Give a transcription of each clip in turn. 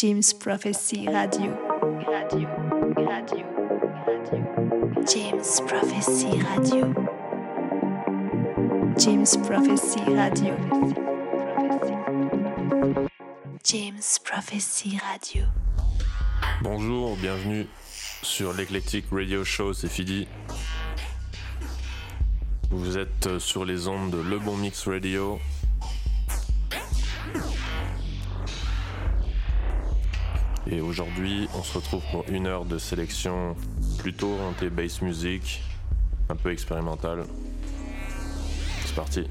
James Prophecy Radio. Radio, radio, radio. James Prophecy Radio. James Prophecy Radio. James Prophecy Radio. Bonjour, bienvenue sur l'Eclectic Radio Show, c'est Fidi. Vous êtes sur les ondes de Le Bon Mix Radio. Et aujourd'hui, on se retrouve pour une heure de sélection plutôt orientée bass music, un peu expérimentale. C'est parti.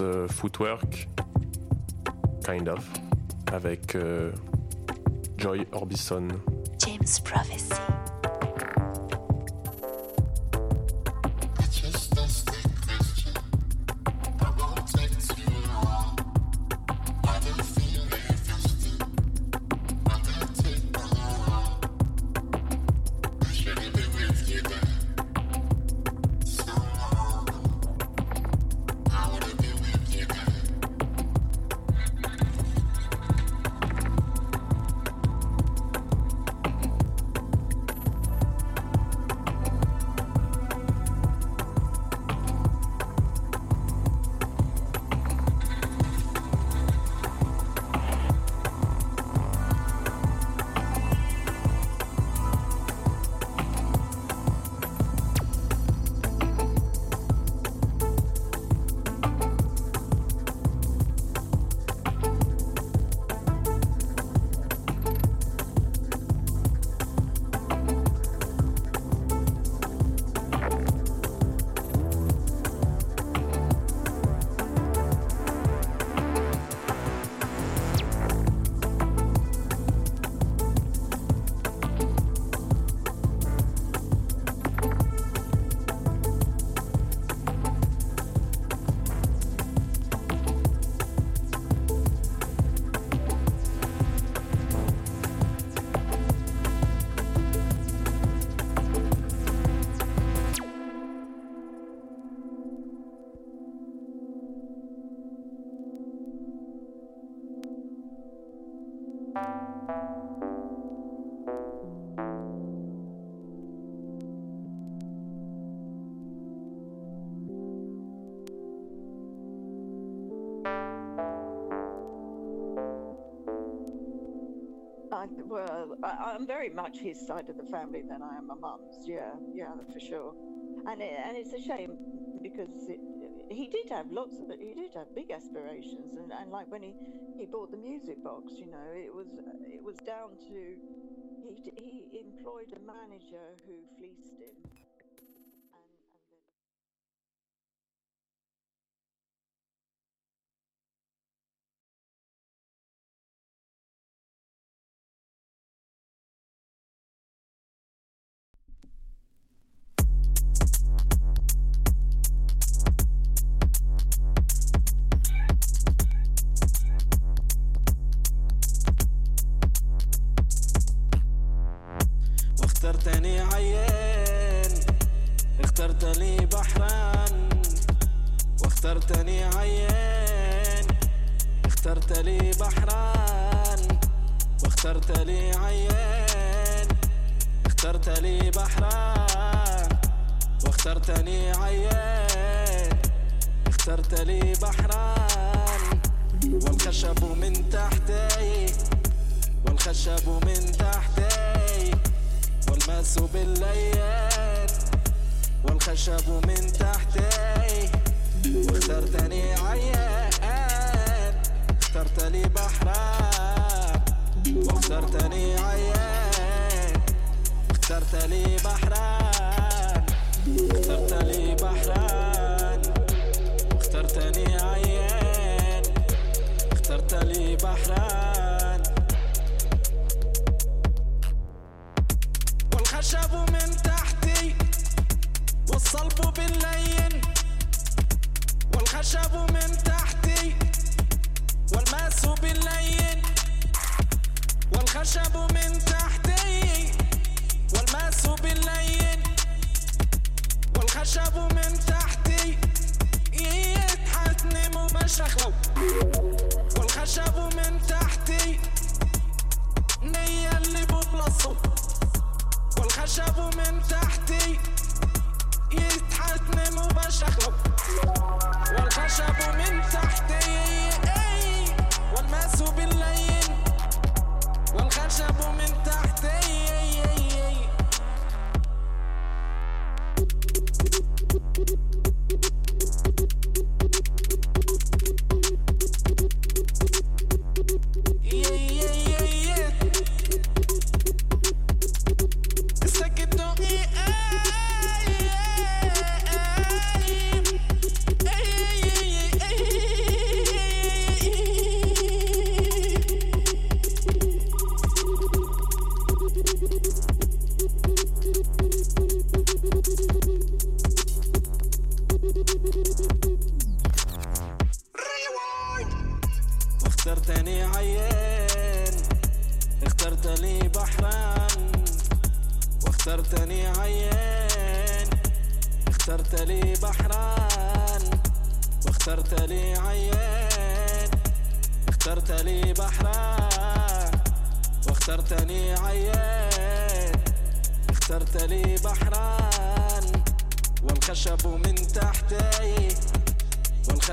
Euh, footwork, kind of, avec euh, Joy Orbison. James Prophecy. Well, I, I'm very much his side of the family than I am my mum's. Yeah, yeah, for sure. And it, and it's a shame because it, he did have lots of it. He did have big aspirations, and, and like when he, he bought the music box, you know, it was it was down to he he employed a manager who fleeced him. trouble, me.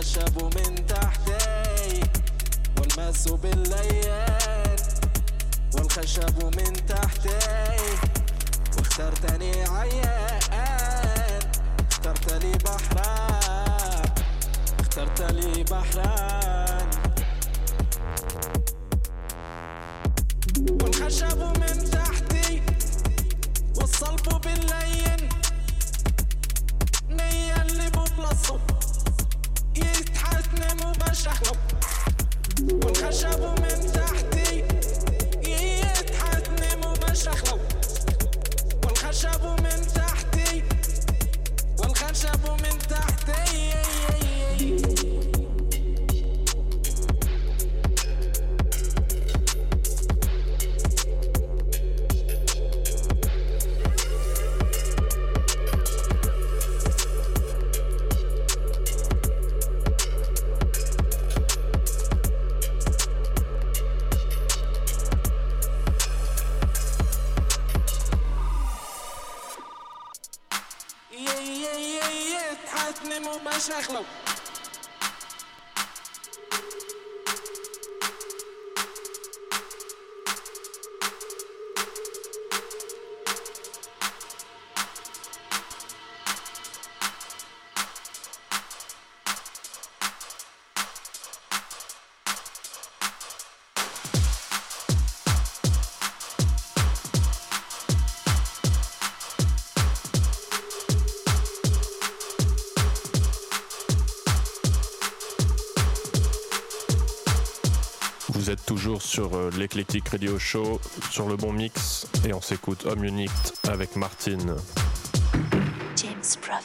والخشب من تحتي والماس بالليان والخشب من تحتي. واخترتني عيان اخترت لي بحران اخترت لي بحران. والخشب من تحتي والصلب باللين. نية اللي ببلصه. والخشب من تحتي يتحتنم وبشهلو والخشب من تحتي sur euh, l'Eclectic Radio Show, sur le bon mix, et on s'écoute Home Unit avec Martine. James.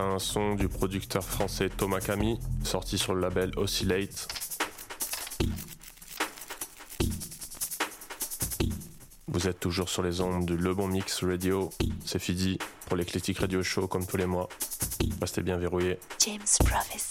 Un son du producteur français Thomas Camille, sorti sur le label Oscillate. Vous êtes toujours sur les ondes du Le Bon Mix Radio. C'est Fidi pour l'Eclectic Radio Show comme tous les mois. Restez bien verrouillés. James Prophecy.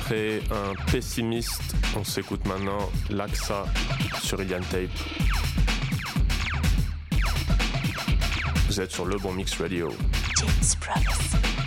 Après un pessimiste, on s'écoute maintenant l'AXA sur Ilian Tape. Vous êtes sur le bon mix radio. James.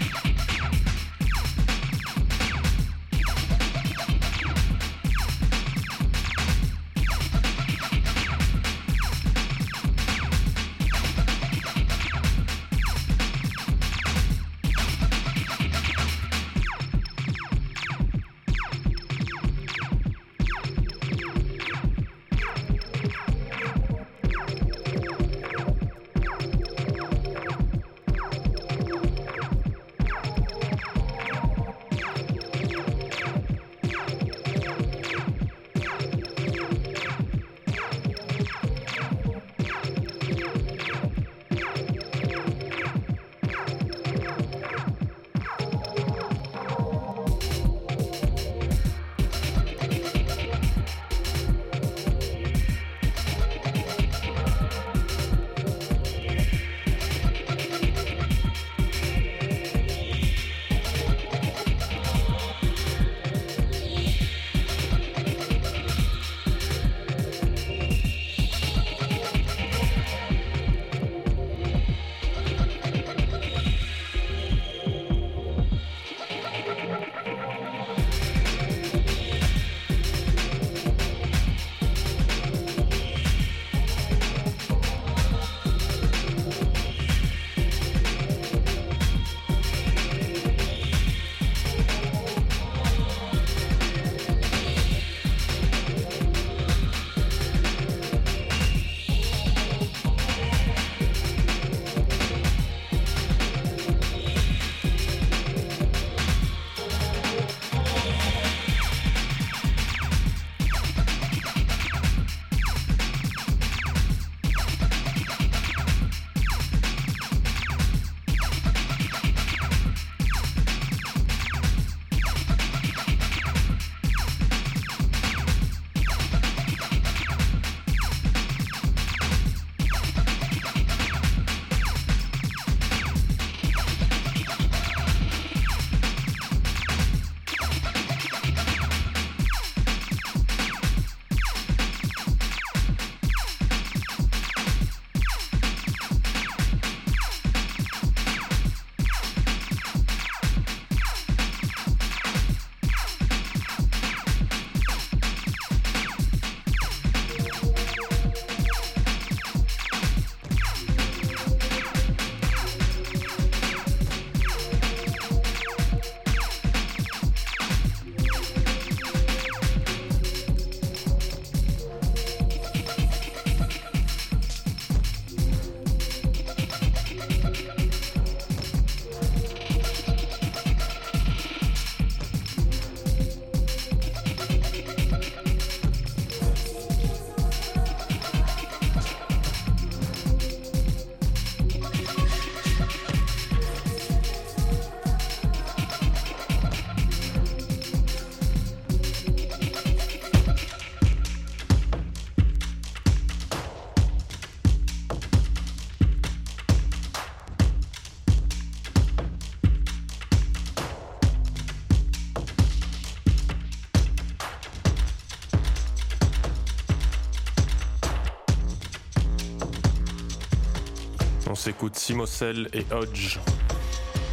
S'écoute Simocel et Hodge.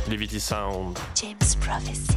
Levity Sound. James Prophecy.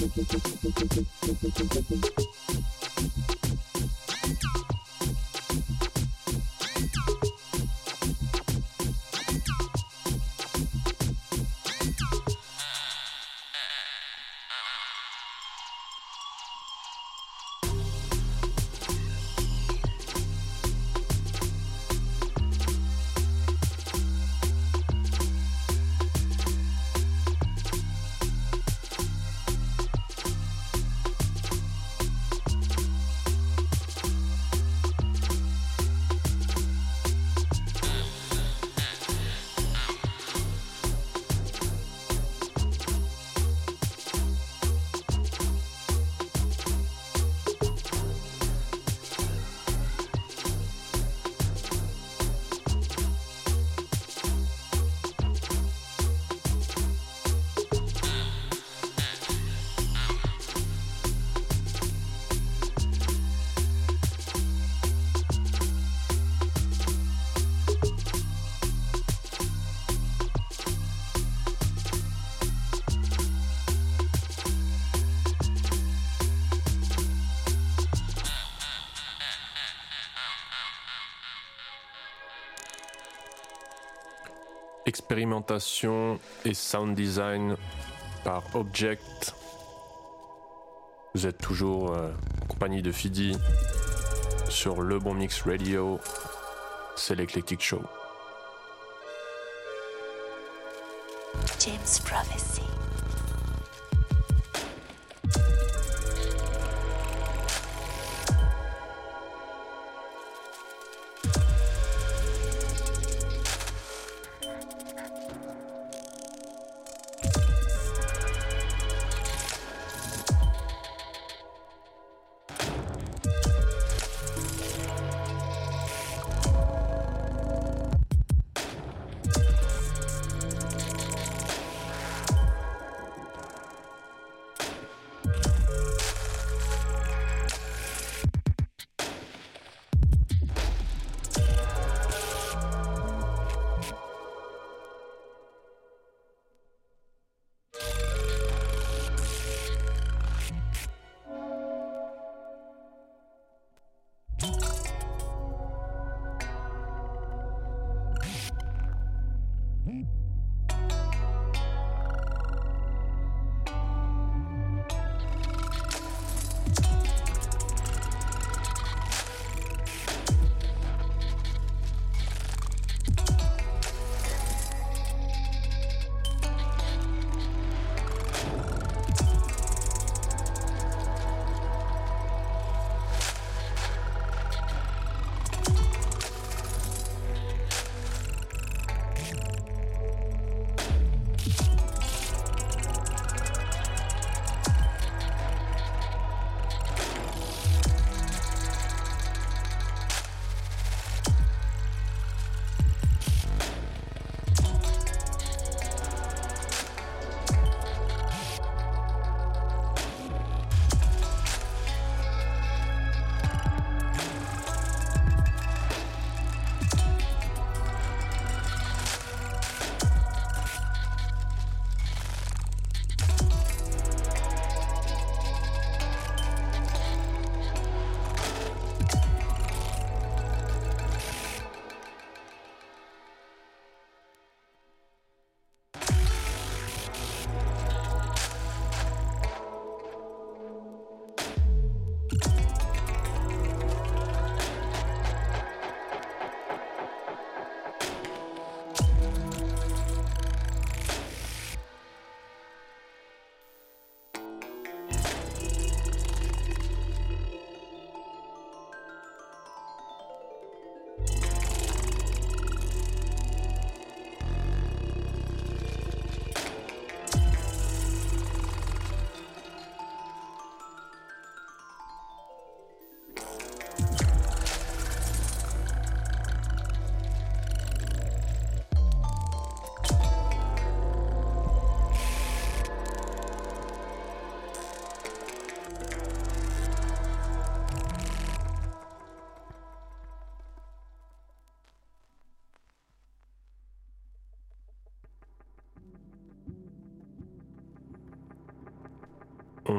Thank you. Expérimentation et sound design par Object. Vous êtes toujours euh, en compagnie de Fidi sur Le Bon Mix Radio. C'est l'Eclectic Show.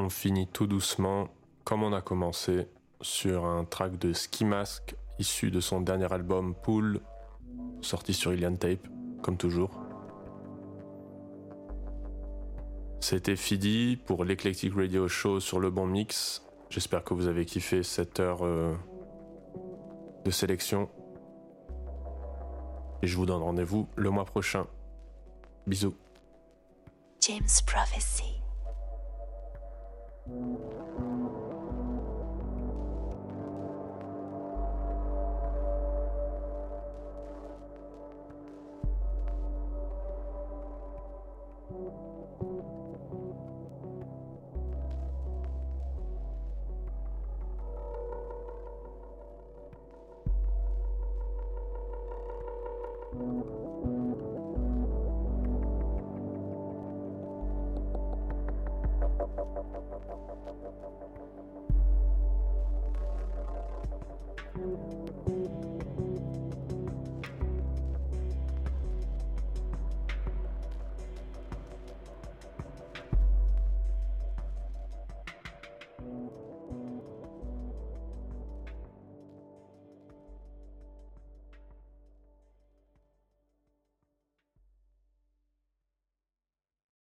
On finit tout doucement, comme on a commencé, sur un track de Ski Mask issu de son dernier album Pool, sorti sur Ilian Tape, comme toujours. C'était Fidi pour l'Eclectic Radio Show sur le bon mix. J'espère que vous avez kiffé cette heure euh, de sélection. Et je vous donne rendez-vous le mois prochain. Bisous. James Prophecy. Thank you.